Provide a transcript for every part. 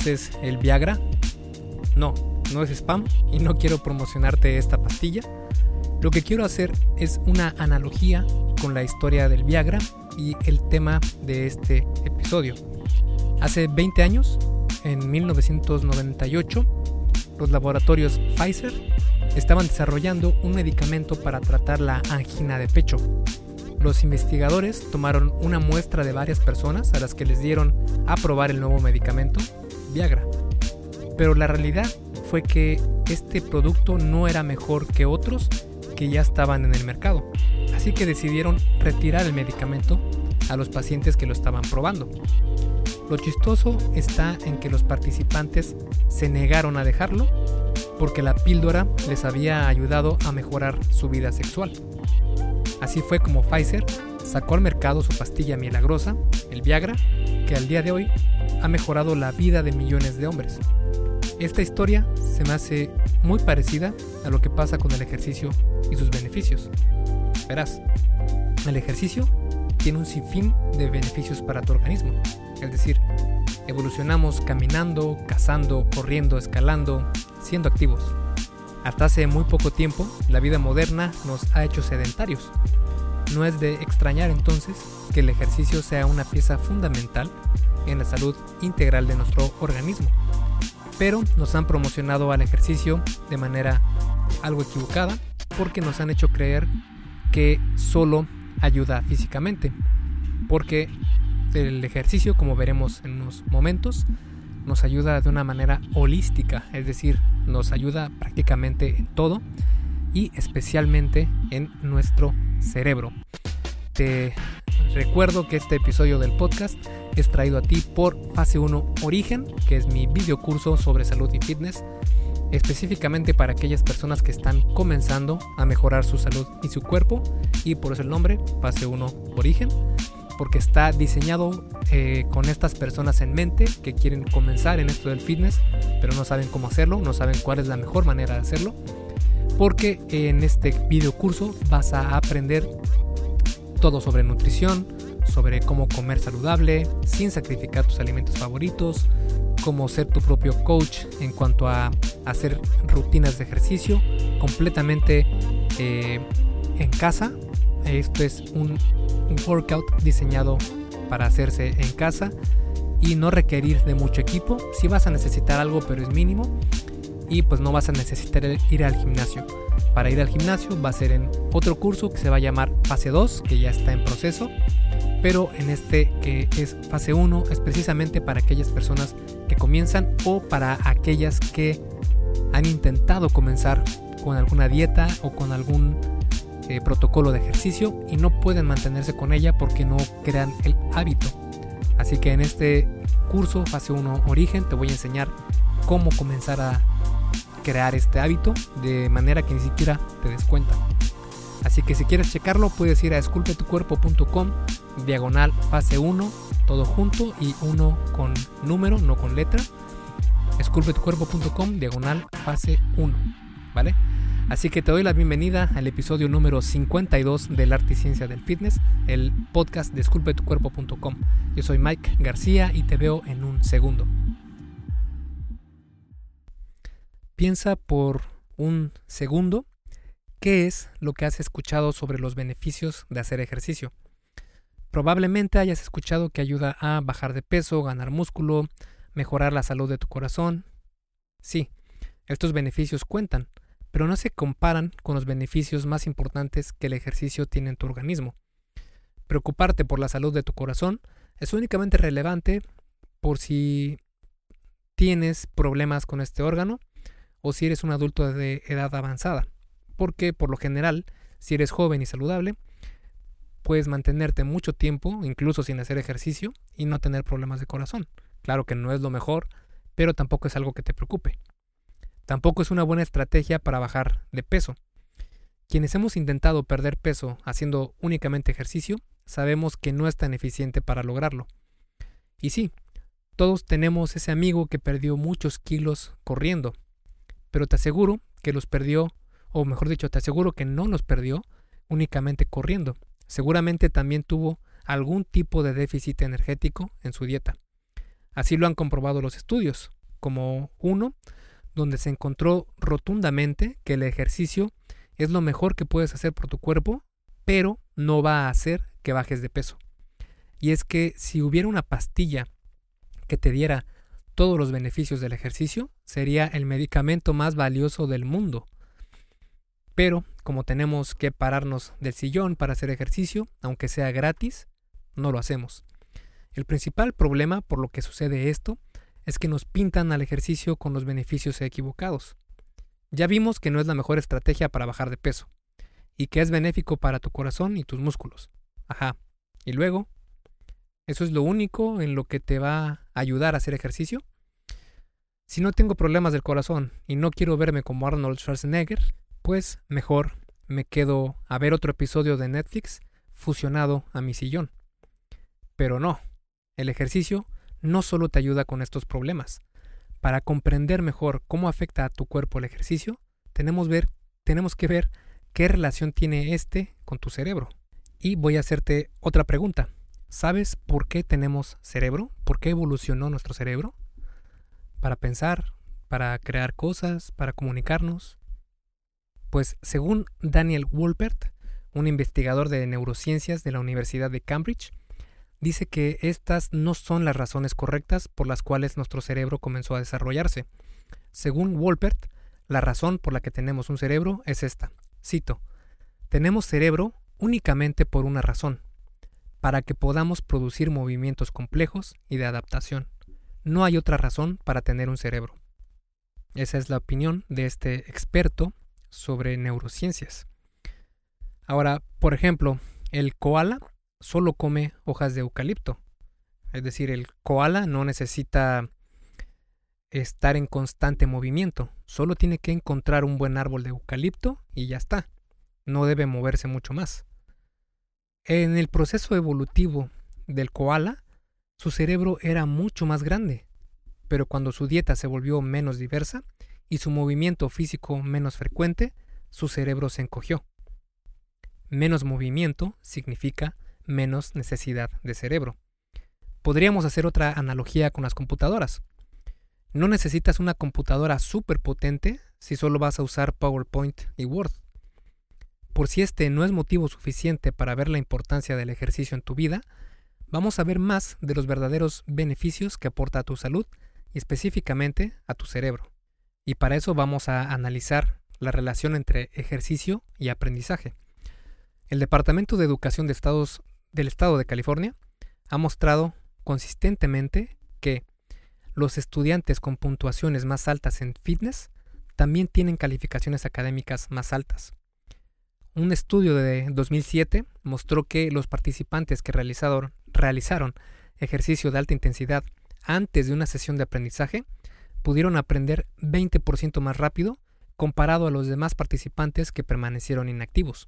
¿Conoces el Viagra? No, no es spam y no quiero promocionarte esta pastilla. Lo que quiero hacer es una analogía con la historia del Viagra y el tema de este episodio. Hace 20 años, en 1998, los laboratorios Pfizer estaban desarrollando un medicamento para tratar la angina de pecho. Los investigadores tomaron una muestra de varias personas a las que les dieron a probar el nuevo medicamento, Viagra. Pero la realidad fue que este producto no era mejor que otros que ya estaban en el mercado. Así que decidieron retirar el medicamento a los pacientes que lo estaban probando. Lo chistoso está en que los participantes se negaron a dejarlo porque la píldora les había ayudado a mejorar su vida sexual. Así fue como Pfizer sacó al mercado su pastilla milagrosa, el Viagra, que al día de hoy ha mejorado la vida de millones de hombres. Esta historia se me hace muy parecida a lo que pasa con el ejercicio y sus beneficios. Verás, el ejercicio tiene un sinfín de beneficios para tu organismo. Es decir, evolucionamos caminando, cazando, corriendo, escalando, siendo activos. Hasta hace muy poco tiempo, la vida moderna nos ha hecho sedentarios. No es de extrañar entonces que el ejercicio sea una pieza fundamental en la salud integral de nuestro organismo pero nos han promocionado al ejercicio de manera algo equivocada porque nos han hecho creer que solo ayuda físicamente. Porque el ejercicio, como veremos en unos momentos, nos ayuda de una manera holística, es decir, nos ayuda prácticamente en todo y especialmente en nuestro cerebro. Te recuerdo que este episodio del podcast es traído a ti por Fase 1 Origen, que es mi video curso sobre salud y fitness, específicamente para aquellas personas que están comenzando a mejorar su salud y su cuerpo, y por eso el nombre, Fase 1 Origen, porque está diseñado eh, con estas personas en mente que quieren comenzar en esto del fitness, pero no saben cómo hacerlo, no saben cuál es la mejor manera de hacerlo, porque en este video curso vas a aprender todo sobre nutrición, sobre cómo comer saludable, sin sacrificar tus alimentos favoritos, cómo ser tu propio coach en cuanto a hacer rutinas de ejercicio completamente eh, en casa. Esto es un, workout diseñado para hacerse en casa y no requerir de mucho equipo. Si vas a necesitar algo, pero es mínimo. Y pues no vas a necesitar ir al gimnasio. Para ir al gimnasio va a ser en otro curso que se va a llamar fase 2, que ya está en proceso pero en este que es fase 1 es precisamente para aquellas personas que comienzan o para aquellas que han intentado comenzar con alguna dieta o con algún eh, protocolo de ejercicio y no pueden mantenerse con ella porque no crean el hábito. Así que en este curso fase 1 origen te voy a enseñar cómo comenzar a crear este hábito de manera que ni siquiera te des cuenta. Así que si quieres checarlo puedes ir a esculpetucuerpo.com diagonal fase 1, todo junto y 1 con número, no con letra. esculpetucuerpo.com diagonal fase 1, ¿vale? Así que te doy la bienvenida al episodio número 52 del Arte y Ciencia del Fitness, el podcast de esculpetucuerpo.com. Yo soy Mike García y te veo en un segundo. Piensa por un segundo qué es lo que has escuchado sobre los beneficios de hacer ejercicio. Probablemente hayas escuchado que ayuda a bajar de peso, ganar músculo, mejorar la salud de tu corazón. Sí, estos beneficios cuentan, pero no se comparan con los beneficios más importantes que el ejercicio tiene en tu organismo. Preocuparte por la salud de tu corazón es únicamente relevante por si tienes problemas con este órgano o si eres un adulto de edad avanzada, porque por lo general, si eres joven y saludable, puedes mantenerte mucho tiempo, incluso sin hacer ejercicio, y no tener problemas de corazón. Claro que no es lo mejor, pero tampoco es algo que te preocupe. Tampoco es una buena estrategia para bajar de peso. Quienes hemos intentado perder peso haciendo únicamente ejercicio, sabemos que no es tan eficiente para lograrlo. Y sí, todos tenemos ese amigo que perdió muchos kilos corriendo, pero te aseguro que los perdió, o mejor dicho, te aseguro que no los perdió únicamente corriendo, seguramente también tuvo algún tipo de déficit energético en su dieta. Así lo han comprobado los estudios, como uno, donde se encontró rotundamente que el ejercicio es lo mejor que puedes hacer por tu cuerpo, pero no va a hacer que bajes de peso. Y es que si hubiera una pastilla que te diera todos los beneficios del ejercicio, sería el medicamento más valioso del mundo. Pero como tenemos que pararnos del sillón para hacer ejercicio, aunque sea gratis, no lo hacemos. El principal problema por lo que sucede esto es que nos pintan al ejercicio con los beneficios equivocados. Ya vimos que no es la mejor estrategia para bajar de peso y que es benéfico para tu corazón y tus músculos. Ajá. Y luego, ¿eso es lo único en lo que te va a ayudar a hacer ejercicio? Si no tengo problemas del corazón y no quiero verme como Arnold Schwarzenegger, pues mejor me quedo a ver otro episodio de Netflix fusionado a mi sillón. Pero no, el ejercicio no solo te ayuda con estos problemas. Para comprender mejor cómo afecta a tu cuerpo el ejercicio, tenemos, ver, tenemos que ver qué relación tiene este con tu cerebro. Y voy a hacerte otra pregunta. ¿Sabes por qué tenemos cerebro? ¿Por qué evolucionó nuestro cerebro? Para pensar, para crear cosas, para comunicarnos. Pues según Daniel Wolpert, un investigador de neurociencias de la Universidad de Cambridge, dice que estas no son las razones correctas por las cuales nuestro cerebro comenzó a desarrollarse. Según Wolpert, la razón por la que tenemos un cerebro es esta. Cito, tenemos cerebro únicamente por una razón, para que podamos producir movimientos complejos y de adaptación. No hay otra razón para tener un cerebro. Esa es la opinión de este experto sobre neurociencias. Ahora, por ejemplo, el koala solo come hojas de eucalipto. Es decir, el koala no necesita estar en constante movimiento, solo tiene que encontrar un buen árbol de eucalipto y ya está. No debe moverse mucho más. En el proceso evolutivo del koala, su cerebro era mucho más grande, pero cuando su dieta se volvió menos diversa y su movimiento físico menos frecuente, su cerebro se encogió. Menos movimiento significa menos necesidad de cerebro. Podríamos hacer otra analogía con las computadoras. No necesitas una computadora súper potente si solo vas a usar PowerPoint y Word. Por si este no es motivo suficiente para ver la importancia del ejercicio en tu vida, vamos a ver más de los verdaderos beneficios que aporta a tu salud y específicamente a tu cerebro. Y para eso vamos a analizar la relación entre ejercicio y aprendizaje. El Departamento de Educación de Estados del estado de California ha mostrado consistentemente que los estudiantes con puntuaciones más altas en fitness también tienen calificaciones académicas más altas. Un estudio de 2007 mostró que los participantes que realizaron, realizaron ejercicio de alta intensidad antes de una sesión de aprendizaje pudieron aprender 20% más rápido comparado a los demás participantes que permanecieron inactivos.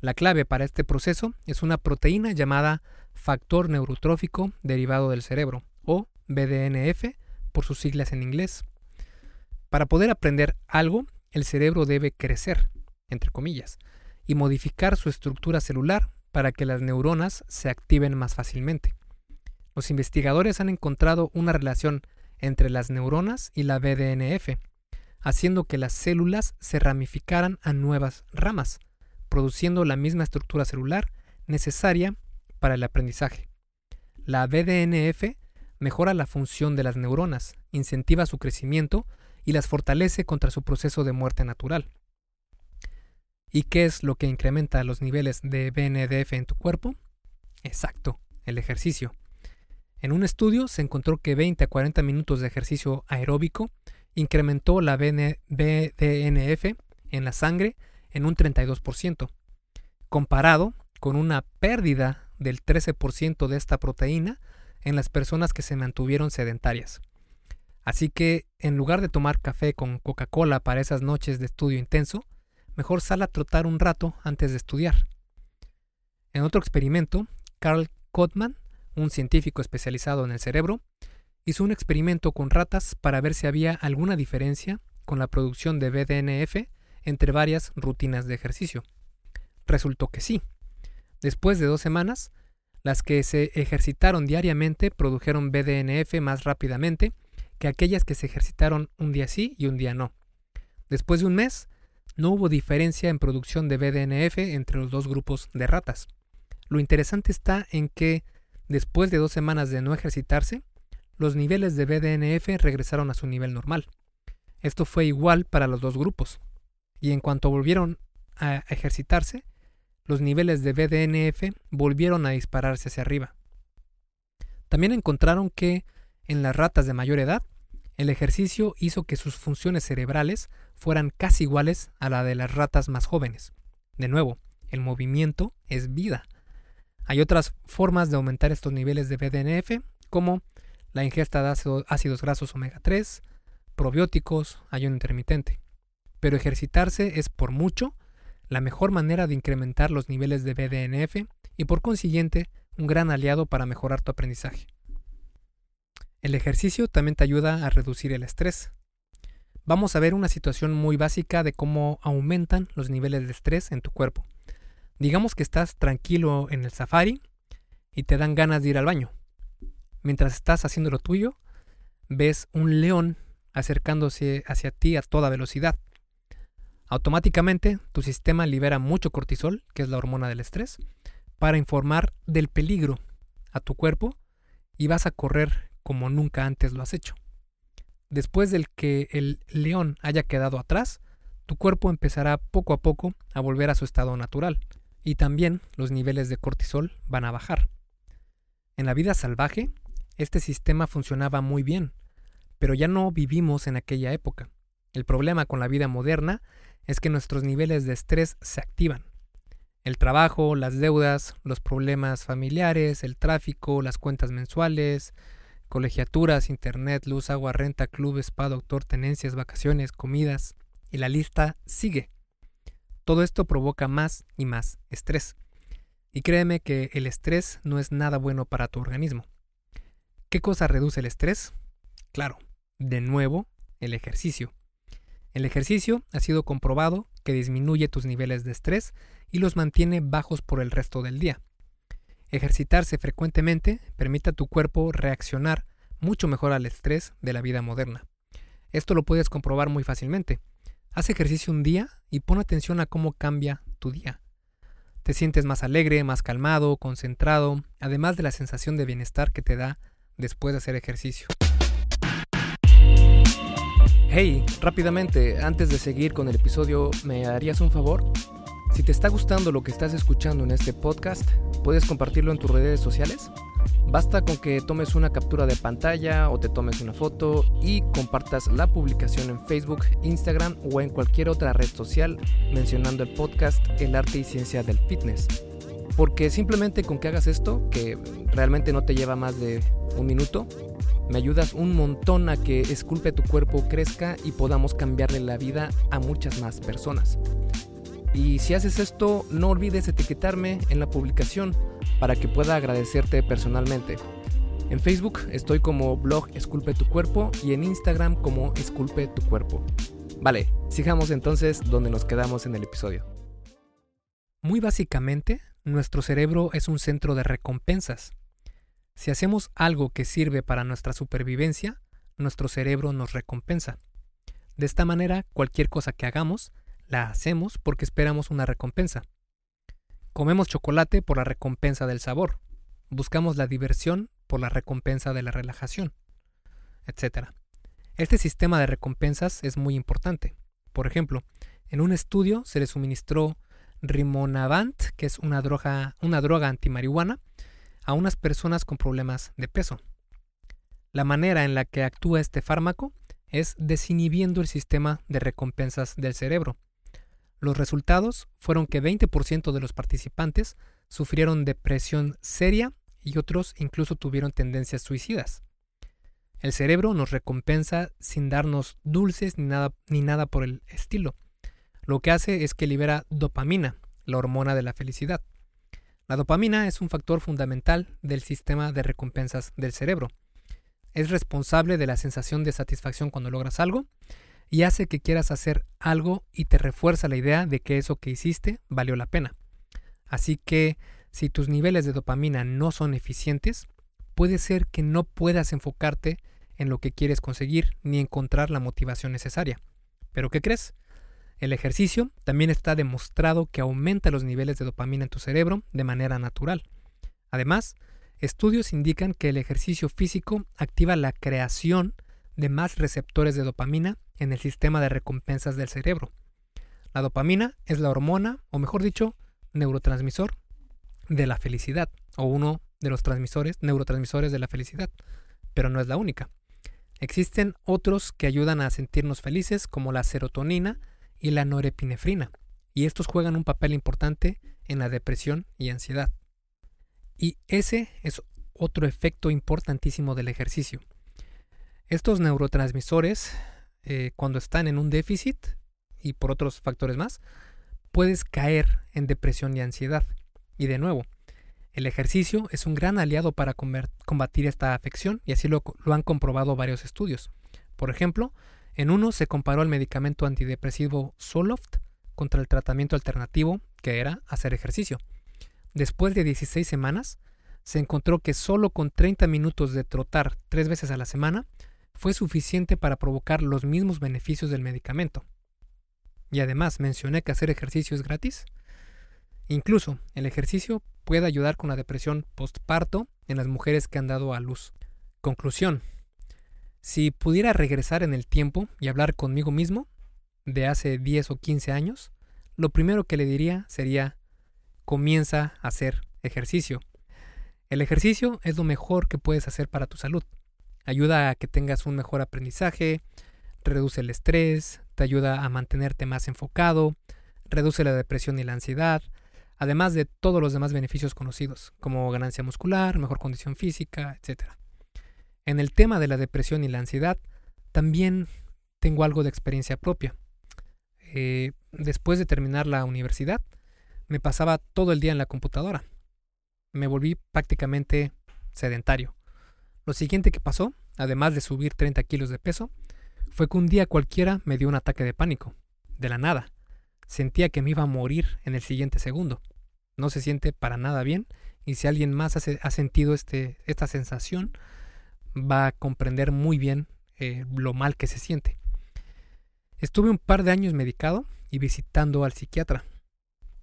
La clave para este proceso es una proteína llamada factor neurotrófico derivado del cerebro, o BDNF por sus siglas en inglés. Para poder aprender algo, el cerebro debe crecer, entre comillas, y modificar su estructura celular para que las neuronas se activen más fácilmente. Los investigadores han encontrado una relación entre las neuronas y la BDNF, haciendo que las células se ramificaran a nuevas ramas, produciendo la misma estructura celular necesaria para el aprendizaje. La BDNF mejora la función de las neuronas, incentiva su crecimiento y las fortalece contra su proceso de muerte natural. ¿Y qué es lo que incrementa los niveles de BNDF en tu cuerpo? Exacto, el ejercicio. En un estudio se encontró que 20 a 40 minutos de ejercicio aeróbico incrementó la BDNF en la sangre en un 32%, comparado con una pérdida del 13% de esta proteína en las personas que se mantuvieron sedentarias. Así que, en lugar de tomar café con Coca-Cola para esas noches de estudio intenso, mejor sal a trotar un rato antes de estudiar. En otro experimento, Carl Kotman, un científico especializado en el cerebro, hizo un experimento con ratas para ver si había alguna diferencia con la producción de BDNF entre varias rutinas de ejercicio. Resultó que sí. Después de dos semanas, Las que se ejercitaron diariamente produjeron BDNF más rápidamente que aquellas que se ejercitaron un día sí y un día no. Después de un mes, no hubo diferencia en producción de BDNF entre los dos grupos de ratas. Lo interesante está en que, después de dos semanas de no ejercitarse, los niveles de BDNF regresaron a su nivel normal. Esto fue igual para los dos grupos. Y en cuanto volvieron a ejercitarse, los niveles de BDNF volvieron a dispararse hacia arriba. También encontraron que en las ratas de mayor edad, el ejercicio hizo que sus funciones cerebrales fueran casi iguales a la de las ratas más jóvenes. De nuevo, el movimiento es vida. Hay otras formas de aumentar estos niveles de BDNF, como la ingesta de ácidos grasos omega 3, probióticos, ayuno intermitente. Pero ejercitarse es por mucho la mejor manera de incrementar los niveles de BDNF y por consiguiente un gran aliado para mejorar tu aprendizaje. El ejercicio también te ayuda a reducir el estrés. Vamos a ver una situación muy básica de cómo aumentan los niveles de estrés en tu cuerpo. Digamos que estás tranquilo en el safari y te dan ganas de ir al baño. Mientras estás haciendo lo tuyo, ves un león acercándose hacia ti a toda velocidad. Automáticamente tu sistema libera mucho cortisol, que es la hormona del estrés, para informar del peligro a tu cuerpo y vas a correr como nunca antes lo has hecho. Después del que el león haya quedado atrás, tu cuerpo empezará poco a poco a volver a su estado natural y también los niveles de cortisol van a bajar. En la vida salvaje, este sistema funcionaba muy bien, pero ya no vivimos en aquella época. El problema con la vida moderna es que nuestros niveles de estrés se activan. El trabajo, las deudas, los problemas familiares, el tráfico, las cuentas mensuales, colegiaturas, internet, luz, agua, renta, club, spa, doctor, tenencias, vacaciones, comidas, y la lista sigue. Todo esto provoca más y más estrés. Y créeme que el estrés no es nada bueno para tu organismo. ¿Qué cosa reduce el estrés? Claro, de nuevo, el ejercicio. El ejercicio ha sido comprobado que disminuye tus niveles de estrés y los mantiene bajos por el resto del día. Ejercitarse frecuentemente permite a tu cuerpo reaccionar mucho mejor al estrés de la vida moderna. Esto lo puedes comprobar muy fácilmente. Haz ejercicio un día y pon atención a cómo cambia tu día. Te sientes más alegre, más calmado, concentrado, además de la sensación de bienestar que te da después de hacer ejercicio. Hey, rápidamente, antes de seguir con el episodio, ¿me harías un favor? Si te está gustando lo que estás escuchando en este podcast, ¿puedes compartirlo en tus redes sociales? Basta con que tomes una captura de pantalla o te tomes una foto y compartas la publicación en Facebook, Instagram o en cualquier otra red social mencionando el podcast El arte y ciencia del fitness. Porque simplemente con que hagas esto, que realmente no te lleva más de un minuto, me ayudas un montón a que Esculpe tu cuerpo crezca y podamos cambiarle la vida a muchas más personas. Y si haces esto, no olvides etiquetarme en la publicación para que pueda agradecerte personalmente. En Facebook estoy como blog Esculpe tu cuerpo y en Instagram como Esculpe tu cuerpo. Vale, sigamos entonces donde nos quedamos en el episodio. Muy básicamente, nuestro cerebro es un centro de recompensas. Si hacemos algo que sirve para nuestra supervivencia, nuestro cerebro nos recompensa. De esta manera, cualquier cosa que hagamos la hacemos porque esperamos una recompensa. Comemos chocolate por la recompensa del sabor. Buscamos la diversión por la recompensa de la relajación, etc. Este sistema de recompensas es muy importante. Por ejemplo, en un estudio se le suministró Rimonavant, que es una droga, una droga antimarihuana, a unas personas con problemas de peso. La manera en la que actúa este fármaco es desinhibiendo el sistema de recompensas del cerebro, los resultados fueron que 20% de los participantes sufrieron depresión seria y otros incluso tuvieron tendencias suicidas. El cerebro nos recompensa sin darnos dulces ni nada, ni nada por el estilo. Lo que hace es que libera dopamina, la hormona de la felicidad. La dopamina es un factor fundamental del sistema de recompensas del cerebro. Es responsable de la sensación de satisfacción cuando logras algo y hace que quieras hacer algo y te refuerza la idea de que eso que hiciste valió la pena. Así que Si tus niveles de dopamina no son eficientes, puede ser que no puedas enfocarte en lo que quieres conseguir ni encontrar la motivación necesaria. Pero ¿qué crees? El ejercicio también está demostrado que aumenta los niveles de dopamina en tu cerebro de manera natural. Además, estudios indican que el ejercicio físico activa la creación de más receptores de dopamina en el sistema de recompensas del cerebro. La dopamina es la hormona, o mejor dicho, neurotransmisor de la felicidad, o uno de los transmisores, neurotransmisores de la felicidad, pero no es la única. Existen otros que ayudan a sentirnos felices, como la serotonina y la norepinefrina, y estos juegan un papel importante en la depresión y ansiedad. Y ese es otro efecto importantísimo del ejercicio. Estos neurotransmisores, eh, cuando están en un déficit, y por otros factores más, puedes caer en depresión y ansiedad. Y de nuevo, el ejercicio es un gran aliado para combatir esta afección y así lo, han comprobado varios estudios. Por ejemplo, en uno se comparó el medicamento antidepresivo Zoloft contra el tratamiento alternativo, que era hacer ejercicio. Después de 16 semanas, se encontró que solo con 30 minutos de trotar tres veces a la semana fue suficiente para provocar los mismos beneficios del medicamento. Y además mencioné que hacer ejercicio es gratis. Incluso el ejercicio puede ayudar con la depresión postparto en las mujeres que han dado a luz. Conclusión. Si pudiera regresar en el tiempo y hablar conmigo mismo, de hace 10 o 15 años, lo primero que le diría sería, comienza a hacer ejercicio. El ejercicio es lo mejor que puedes hacer para tu salud. Ayuda a que tengas un mejor aprendizaje, reduce el estrés, te ayuda a mantenerte más enfocado, reduce la depresión y la ansiedad, además de todos los demás beneficios conocidos, como ganancia muscular, mejor condición física, etc. En el tema de la depresión y la ansiedad, también tengo algo de experiencia propia. Eh, después de terminar la universidad, me pasaba todo el día en la computadora. Me volví prácticamente sedentario. Lo siguiente que pasó, además de subir 30 kilos de peso, fue que un día cualquiera me dio un ataque de pánico, de la nada. Sentía que me iba a morir en el siguiente segundo. No se siente para nada bien y si alguien más ha, sentido este, esta sensación, va a comprender muy bien eh, lo mal que se siente. Estuve un par de años medicado y visitando al psiquiatra,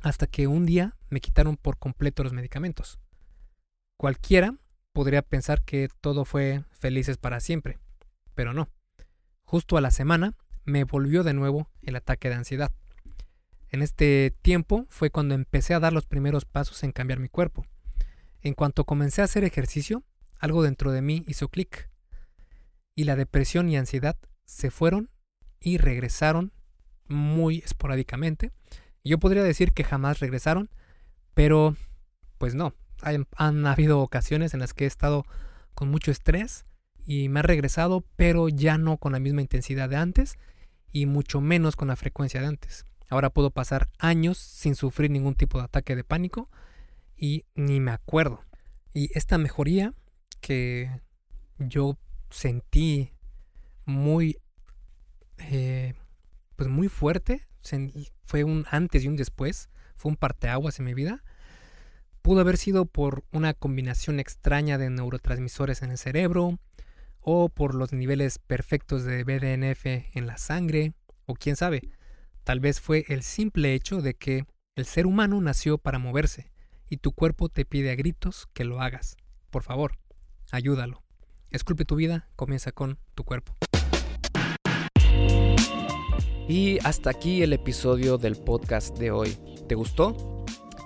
hasta que un día me quitaron por completo los medicamentos. Cualquiera podría pensar que todo fue felices para siempre, pero no. Justo a la semana me volvió de nuevo el ataque de ansiedad. En este tiempo fue cuando empecé a dar los primeros pasos en cambiar mi cuerpo. En cuanto comencé a hacer ejercicio, algo dentro de mí hizo clic. Y la depresión y ansiedad se fueron y regresaron muy esporádicamente. Yo podría decir que jamás regresaron, pero pues no. Han habido ocasiones en las que he estado con mucho estrés y me ha regresado, pero ya no con la misma intensidad de antes y mucho menos con la frecuencia de antes. Ahora puedo pasar años sin sufrir ningún tipo de ataque de pánico y ni me acuerdo. Y esta mejoría que yo sentí muy, eh, pues muy fuerte, fue un antes y un después, fue un parteaguas en mi vida. Pudo haber sido por una combinación extraña de neurotransmisores en el cerebro, o por los niveles perfectos de BDNF en la sangre, o quién sabe, tal vez fue el simple hecho de que el ser humano nació para moverse y tu cuerpo te pide a gritos que lo hagas. Por favor, ayúdalo. Esculpe tu vida, comienza con tu cuerpo. Y hasta aquí el episodio del podcast de hoy. ¿Te gustó?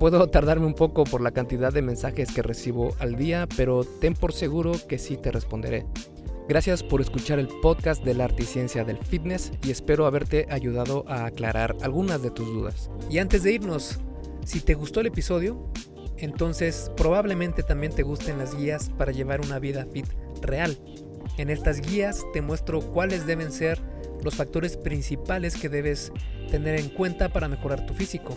Puedo tardarme un poco por la cantidad de mensajes que recibo al día, pero ten por seguro que sí te responderé. Gracias por escuchar el podcast de la Articiencia del Fitness y espero haberte ayudado a aclarar algunas de tus dudas. Y antes de irnos, si te gustó el episodio, Entonces probablemente también te gusten las guías para llevar una vida fit real. En estas guías te muestro cuáles deben ser los factores principales que debes tener en cuenta para mejorar tu físico.